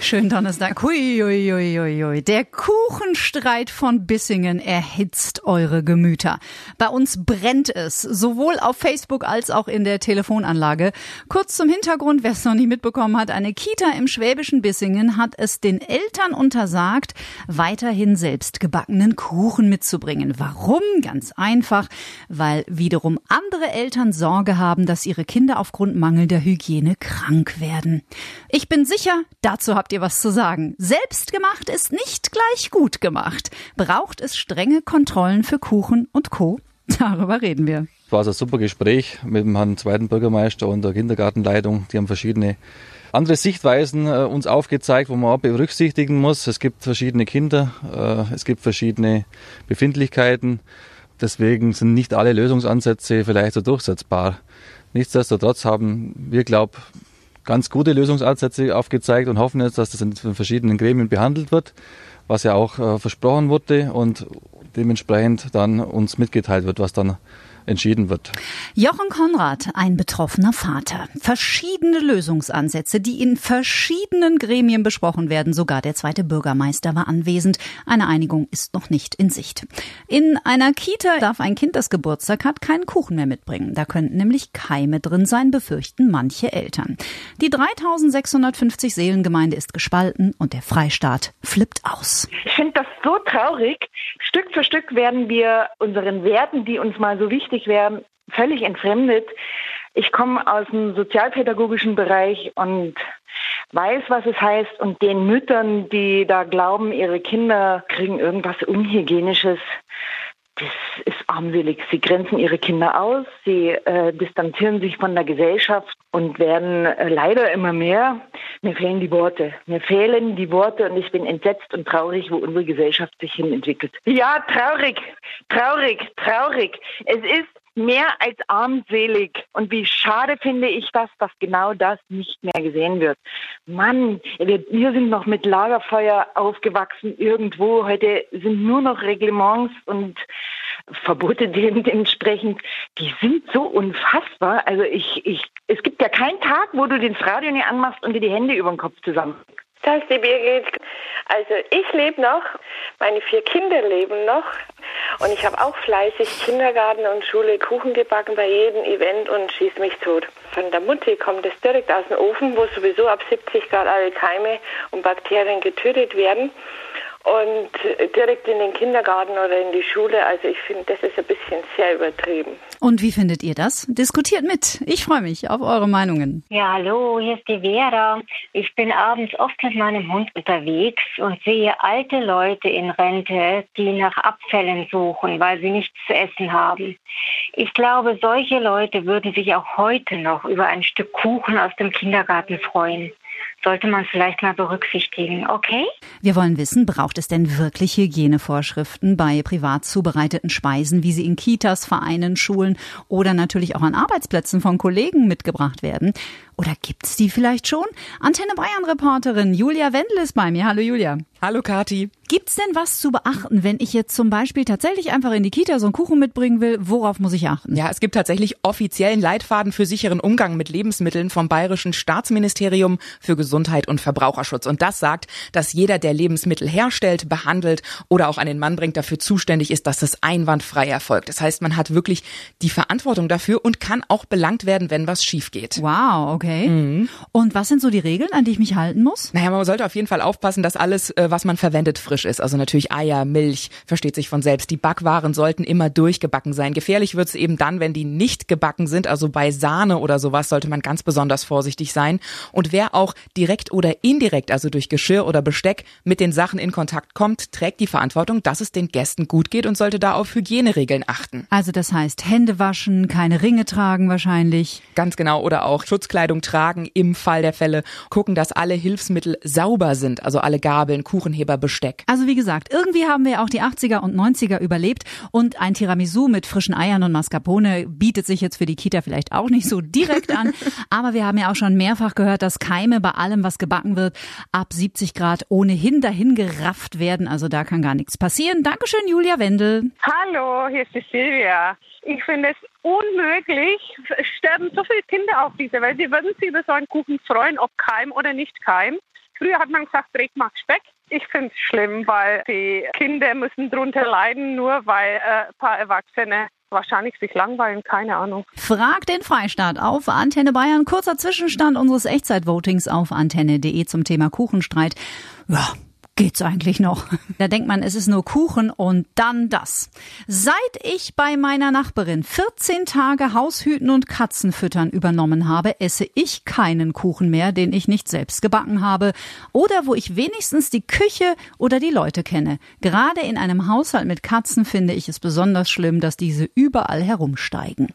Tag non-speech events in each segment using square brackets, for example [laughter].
Schönen Donnerstag. Hui, hui, hui, hui, hui. Der Kuchenstreit von Bissingen erhitzt eure Gemüter. Bei uns brennt es, sowohl auf Facebook als auch in der Telefonanlage. Kurz zum Hintergrund, wer es noch nicht mitbekommen hat, eine Kita im schwäbischen Bissingen hat es den Eltern untersagt, weiterhin selbst gebackenen Kuchen mitzubringen. Warum? Ganz einfach, weil wiederum andere Eltern Sorge haben, dass ihre Kinder aufgrund mangelnder Hygiene krank werden. Ich bin sicher, dazu habt ihr was zu sagen. Selbstgemacht ist nicht gleich gut gemacht. Braucht es strenge Kontrollen für Kuchen und Co? [laughs] Darüber reden wir. Es war also ein super Gespräch mit dem Herrn zweiten Bürgermeister und der Kindergartenleitung. Die haben verschiedene andere Sichtweisen äh, uns aufgezeigt, wo man auch berücksichtigen muss. Es gibt verschiedene Kinder, äh, es gibt verschiedene Befindlichkeiten. Deswegen sind nicht alle Lösungsansätze vielleicht so durchsetzbar. Nichtsdestotrotz haben wir, glaube ganz gute Lösungsansätze aufgezeigt und hoffen jetzt, dass das in verschiedenen Gremien behandelt wird, was ja auch äh, versprochen wurde und dementsprechend dann uns mitgeteilt wird, was dann entschieden wird. Jochen Konrad, ein betroffener Vater. Verschiedene Lösungsansätze, die in verschiedenen Gremien besprochen werden. Sogar der zweite Bürgermeister war anwesend. Eine Einigung ist noch nicht in Sicht. In einer Kita darf ein Kind, das Geburtstag hat, keinen Kuchen mehr mitbringen. Da könnten nämlich Keime drin sein, befürchten manche Eltern. Die 3650 Seelengemeinde ist gespalten und der Freistaat flippt aus. Ich finde das so traurig. Stück für Stück werden wir unseren Werten, die uns mal so wichtig wären, völlig entfremdet. Ich komme aus dem sozialpädagogischen Bereich und weiß, was es heißt. Und den Müttern, die da glauben, ihre Kinder kriegen irgendwas Unhygienisches, das ist armselig. Sie grenzen ihre Kinder aus, sie äh, distanzieren sich von der Gesellschaft und werden äh, leider immer mehr. Mir fehlen die Worte. Mir fehlen die Worte und ich bin entsetzt und traurig, wo unsere Gesellschaft sich hin entwickelt. Ja, traurig, traurig, traurig. Es ist mehr als armselig. Und wie schade finde ich das, dass genau das nicht mehr gesehen wird. Mann, wir, wir sind noch mit Lagerfeuer aufgewachsen irgendwo. Heute sind nur noch Reglements und Verbote [laughs] dementsprechend. Die sind so unfassbar. Also ich, ich, es gibt ja keinen Tag, wo du das Radio nicht anmachst und dir die Hände über den Kopf zusammen. Das ist die Birgit. Also ich lebe noch, meine vier Kinder leben noch und ich habe auch fleißig Kindergarten und Schule Kuchen gebacken bei jedem Event und schieß mich tot. Von der Mutti kommt es direkt aus dem Ofen, wo sowieso ab 70 Grad alle Keime und Bakterien getötet werden und direkt in den Kindergarten oder in die Schule. Also ich finde, das ist ein bisschen sehr übertrieben. Und wie findet ihr das? Diskutiert mit. Ich freue mich auf eure Meinungen. Ja, hallo, hier ist die Vera. Ich bin abends oft mit meinem Hund unterwegs und sehe alte Leute in Rente, die nach Abfällen suchen, weil sie nichts zu essen haben. Ich glaube, solche Leute würden sich auch heute noch über ein Stück Kuchen aus dem Kindergarten freuen sollte man vielleicht mal berücksichtigen, okay? Wir wollen wissen, braucht es denn wirklich Hygienevorschriften bei privat zubereiteten Speisen, wie sie in Kitas, Vereinen, Schulen oder natürlich auch an Arbeitsplätzen von Kollegen mitgebracht werden? Oder gibt's die vielleicht schon? Antenne Bayern Reporterin Julia Wendel ist bei mir. Hallo Julia. Hallo Kati. Gibt's denn was zu beachten, wenn ich jetzt zum Beispiel tatsächlich einfach in die Kita so einen Kuchen mitbringen will? Worauf muss ich achten? Ja, es gibt tatsächlich offiziellen Leitfaden für sicheren Umgang mit Lebensmitteln vom Bayerischen Staatsministerium für Gesundheit und Verbraucherschutz. Und das sagt, dass jeder, der Lebensmittel herstellt, behandelt oder auch an den Mann bringt, dafür zuständig ist, dass das einwandfrei erfolgt. Das heißt, man hat wirklich die Verantwortung dafür und kann auch belangt werden, wenn was schief geht. Wow, okay. Mhm. Und was sind so die Regeln, an die ich mich halten muss? Naja, man sollte auf jeden Fall aufpassen, dass alles, äh, was man verwendet, frisch ist. Also natürlich Eier, Milch, versteht sich von selbst. Die Backwaren sollten immer durchgebacken sein. Gefährlich wird es eben dann, wenn die nicht gebacken sind. Also bei Sahne oder sowas sollte man ganz besonders vorsichtig sein. Und wer auch direkt oder indirekt, also durch Geschirr oder Besteck, mit den Sachen in Kontakt kommt, trägt die Verantwortung, dass es den Gästen gut geht und sollte da auf Hygieneregeln achten. Also das heißt Hände waschen, keine Ringe tragen wahrscheinlich. Ganz genau. Oder auch Schutzkleidung tragen im Fall der Fälle. Gucken, dass alle Hilfsmittel sauber sind. Also alle Gabeln, Kuchenheber, Besteck. Also wie gesagt, irgendwie haben wir auch die 80er und 90er überlebt und ein Tiramisu mit frischen Eiern und Mascarpone bietet sich jetzt für die Kita vielleicht auch nicht so direkt an. [laughs] Aber wir haben ja auch schon mehrfach gehört, dass Keime bei allem, was gebacken wird, ab 70 Grad ohnehin dahin gerafft werden. Also da kann gar nichts passieren. Dankeschön, Julia Wendel. Hallo, hier ist die Silvia. Ich finde es unmöglich. Sterben so viele Kinder auf dieser Welt. Sie würden sich über so einen Kuchen freuen, ob Keim oder nicht Keim. Früher hat man gesagt, Dreck macht Speck. Ich finde es schlimm, weil die Kinder müssen drunter leiden, nur weil äh, ein paar Erwachsene wahrscheinlich sich langweilen, keine Ahnung. Frag den Freistaat auf Antenne Bayern. Kurzer Zwischenstand unseres Echtzeitvotings auf antenne.de zum Thema Kuchenstreit. Ja, geht's eigentlich noch? Da denkt man, es ist nur Kuchen und dann das. Seit ich bei meiner Nachbarin 14 Tage Haushüten und Katzenfüttern übernommen habe, esse ich keinen Kuchen mehr, den ich nicht selbst gebacken habe oder wo ich wenigstens die Küche oder die Leute kenne. Gerade in einem Haushalt mit Katzen finde ich es besonders schlimm, dass diese überall herumsteigen.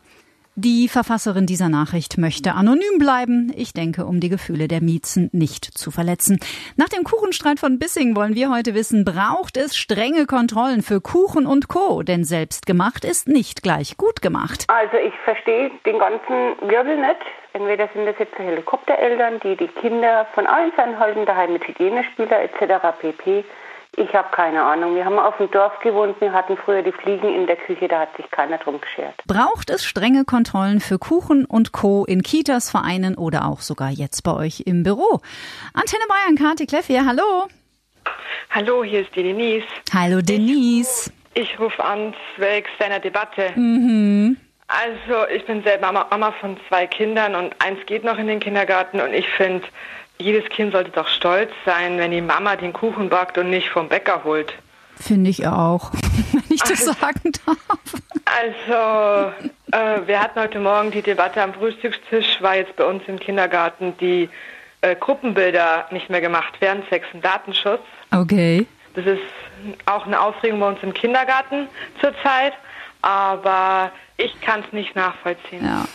Die Verfasserin dieser Nachricht möchte anonym bleiben. Ich denke, um die Gefühle der Miezen nicht zu verletzen. Nach dem Kuchenstreit von Bissing wollen wir heute wissen, braucht es strenge Kontrollen für Kuchen und Co. Denn selbst gemacht ist nicht gleich gut gemacht. Also ich verstehe den ganzen Wirbel nicht. Entweder sind das jetzt Helikoptereltern, die die Kinder von allen fernhalten, daheim mit Hygienespieler etc. pp. Ich habe keine Ahnung. Wir haben auf dem Dorf gewohnt. Wir hatten früher die Fliegen in der Küche. Da hat sich keiner drum geschert. Braucht es strenge Kontrollen für Kuchen und Co. in Kitas, Vereinen oder auch sogar jetzt bei euch im Büro? Antenne Bayern, Kati Kleff hier. Hallo. Hallo, hier ist die Denise. Hallo Denise. Ich rufe an zwecks deiner Debatte. Mhm. Also ich bin selber Mama, Mama von zwei Kindern und eins geht noch in den Kindergarten und ich finde, jedes Kind sollte doch stolz sein, wenn die Mama den Kuchen backt und nicht vom Bäcker holt. Finde ich auch, [laughs] wenn ich das Also- sagen darf. Also, äh, wir hatten heute Morgen die Debatte am Frühstückstisch, war jetzt bei uns im Kindergarten, die äh, Gruppenbilder nicht mehr gemacht werden, zwecks dem Datenschutz. Okay. Das ist auch eine Aufregung bei uns im Kindergarten zurzeit, aber ich kann es nicht nachvollziehen. Ja.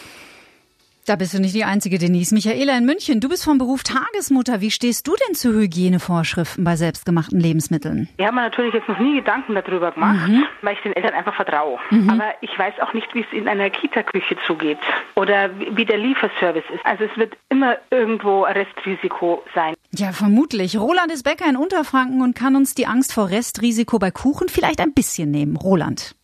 Da bist du nicht die einzige, Denise. Michaela in München, du bist vom Beruf Tagesmutter. Wie stehst du denn zu Hygienevorschriften bei selbstgemachten Lebensmitteln? Wir haben mir natürlich jetzt noch nie Gedanken darüber gemacht, weil ich den Eltern einfach vertraue. Aber ich weiß auch nicht, wie es in einer Kita-Küche zugeht oder wie der Lieferservice ist. Also es wird immer irgendwo Restrisiko sein. Ja, vermutlich. Roland ist Bäcker in Unterfranken und kann uns die Angst vor Restrisiko bei Kuchen vielleicht ein bisschen nehmen. Roland.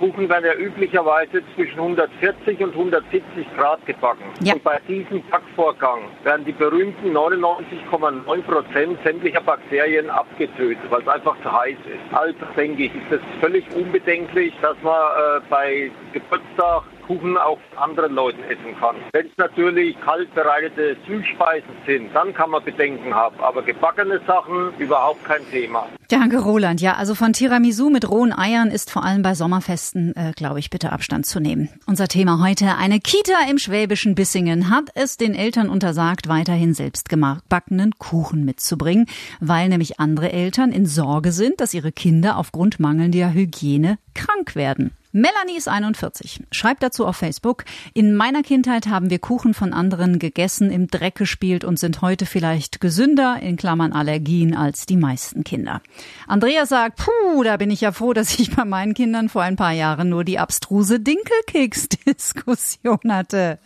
Kuchen werden ja üblicherweise zwischen 140 und 170 Grad gebacken. Ja. Und bei diesem Backvorgang werden die berühmten 99,9 Prozent sämtlicher Bakterien abgetötet, weil es einfach zu heiß ist. Also denke ich, ist es völlig unbedenklich, dass man äh, bei Geburtstag Kuchen auch anderen Leuten essen kann. Wenn es natürlich kalt bereitete Süßspeisen sind, dann kann man Bedenken haben. Aber gebackene Sachen überhaupt kein Thema. Danke, Roland. Ja, also von Tiramisu mit rohen Eiern ist vor allem bei Sommerfesten, äh, glaube ich, bitte Abstand zu nehmen. Unser Thema heute. Eine Kita im schwäbischen Bissingen hat es den Eltern untersagt, weiterhin selbstgebackenen Kuchen mitzubringen, weil nämlich andere Eltern in Sorge sind, dass ihre Kinder aufgrund mangelnder Hygiene krank werden. Melanie ist 41, schreibt dazu auf Facebook, in meiner Kindheit haben wir Kuchen von anderen gegessen, im Dreck gespielt und sind heute vielleicht gesünder, in Klammern Allergien, als die meisten Kinder. Andrea sagt, puh, da bin ich ja froh, dass ich bei meinen Kindern vor ein paar Jahren nur die abstruse Dinkelkeks-Diskussion hatte.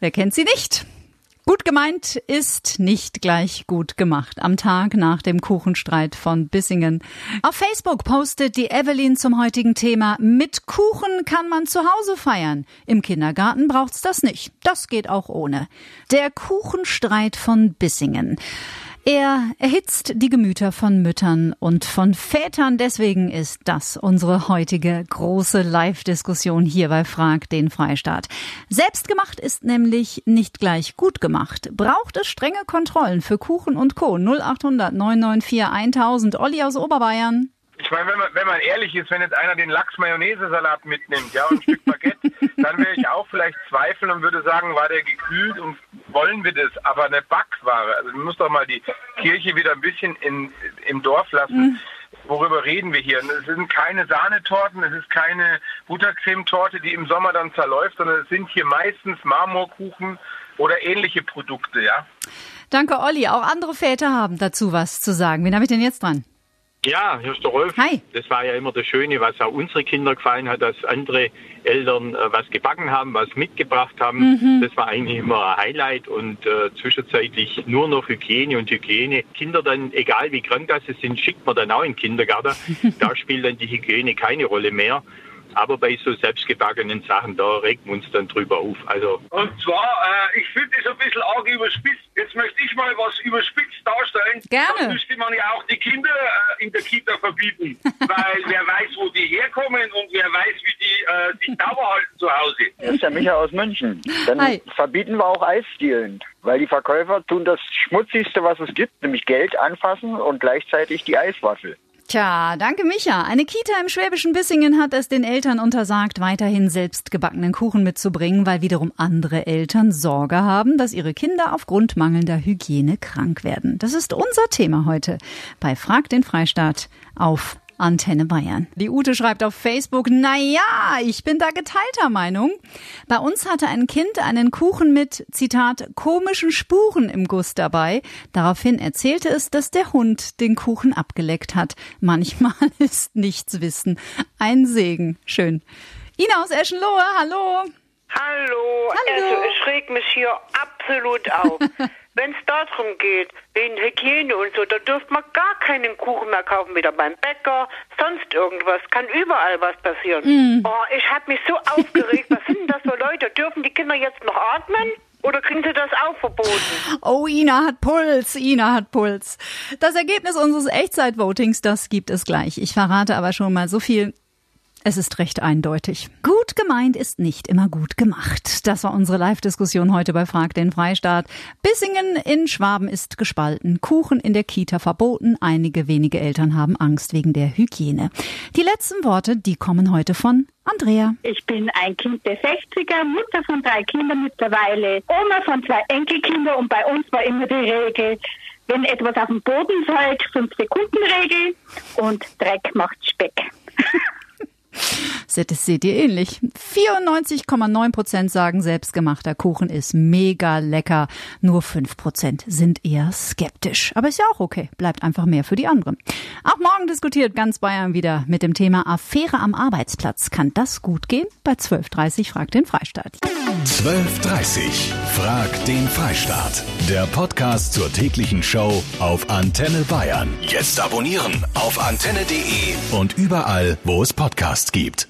Wer kennt sie nicht? Gut gemeint ist nicht gleich gut gemacht. Am Tag nach dem Kuchenstreit von Bissingen. Auf Facebook postet die Evelyn zum heutigen Thema. Mit Kuchen kann man zu Hause feiern. Im Kindergarten braucht's das nicht. Das geht auch ohne. Der Kuchenstreit von Bissingen. Er erhitzt die Gemüter von Müttern und von Vätern. Deswegen ist das unsere heutige große Live-Diskussion hier bei Frag den Freistaat. Selbstgemacht ist nämlich nicht gleich gut gemacht. Braucht es strenge Kontrollen für Kuchen und Co. 0800 994 1000. Olli aus Oberbayern. Ich meine, wenn man, wenn man ehrlich ist, wenn jetzt einer den Lachs-Mayonnaise-Salat mitnimmt, ja, und ein Stück Baguette, [laughs] dann wäre ich auch vielleicht zweifeln und würde sagen, war der gekühlt und wollen wir das? Aber eine Backware, also man muss doch mal die Kirche wieder ein bisschen in, im Dorf lassen. Worüber reden wir hier? Es sind keine Sahnetorten, es ist keine Buttercremetorte, die im Sommer dann zerläuft, sondern es sind hier meistens Marmorkuchen oder ähnliche Produkte, ja. Danke, Olli. Auch andere Väter haben dazu was zu sagen. Wen habe ich denn jetzt dran? Ja, hier ist der Rolf. Hi. Das war ja immer das Schöne, was auch unsere Kinder gefallen hat, dass andere Eltern äh, was gebacken haben, was mitgebracht haben. Mhm. Das war eigentlich immer ein Highlight und äh, zwischenzeitlich nur noch Hygiene und Hygiene. Kinder dann, egal wie krank das sie sind, schickt man dann auch in den Kindergarten. [laughs] da spielt dann die Hygiene keine Rolle mehr. Aber bei so selbstgebackenen Sachen, da regt man uns dann drüber auf. Also Und zwar, äh, ich finde das ein bisschen arg überspitzt. Jetzt möchte ich mal was überspitzt darstellen. Gerne. Dann müsste man ja auch die Kinder äh, in der Kita verbieten. [laughs] weil wer weiß, wo die herkommen und wer weiß, wie die äh, sich sauber halten zu Hause. Das ist der Micha aus München. Dann Hi. verbieten wir auch Eisdielen, weil die Verkäufer tun das Schmutzigste, was es gibt, nämlich Geld anfassen und gleichzeitig die Eiswaffel. Tja, danke Micha. Eine Kita im schwäbischen Bissingen hat es den Eltern untersagt, weiterhin selbstgebackenen Kuchen mitzubringen, weil wiederum andere Eltern Sorge haben, dass ihre Kinder aufgrund mangelnder Hygiene krank werden. Das ist unser Thema heute bei Frag den Freistaat auf Antenne Bayern. Die Ute schreibt auf Facebook, na ja, ich bin da geteilter Meinung. Bei uns hatte ein Kind einen Kuchen mit, Zitat, komischen Spuren im Guss dabei. Daraufhin erzählte es, dass der Hund den Kuchen abgeleckt hat. Manchmal [laughs] ist nichts wissen. Ein Segen. Schön. Ina aus Eschenlohe, hallo. Hallo, Hallo. also ich reg mich hier absolut auf. [laughs] Wenn es darum geht, wegen Hygiene und so, da dürft man gar keinen Kuchen mehr kaufen, weder beim Bäcker, sonst irgendwas. Kann überall was passieren. Mm. Oh, ich habe mich so [laughs] aufgeregt. Was sind denn das für Leute? Dürfen die Kinder jetzt noch atmen? Oder kriegen sie das auch verboten? Oh, Ina hat Puls, Ina hat Puls. Das Ergebnis unseres Echtzeitvotings, das gibt es gleich. Ich verrate aber schon mal so viel. Es ist recht eindeutig. Gut gemeint ist nicht immer gut gemacht. Das war unsere Live-Diskussion heute bei Frag den Freistaat. Bissingen in Schwaben ist gespalten. Kuchen in der Kita verboten. Einige wenige Eltern haben Angst wegen der Hygiene. Die letzten Worte, die kommen heute von Andrea. Ich bin ein Kind der 60er, Mutter von drei Kindern mittlerweile, Oma von zwei Enkelkindern und bei uns war immer die Regel, wenn etwas auf den Boden fällt, 5 Sekunden Regel und Dreck macht Speck. [laughs] Das seht ihr ähnlich. 94,9 Prozent sagen, selbstgemachter Kuchen ist mega lecker. Nur 5 Prozent sind eher skeptisch. Aber ist ja auch okay. Bleibt einfach mehr für die anderen. Auch morgen diskutiert ganz Bayern wieder mit dem Thema Affäre am Arbeitsplatz. Kann das gut gehen? Bei 12.30 fragt den Freistaat. 12.30 Frag den Freistaat. Der Podcast zur täglichen Show auf Antenne Bayern. Jetzt abonnieren auf antenne.de und überall, wo es Podcasts gibt.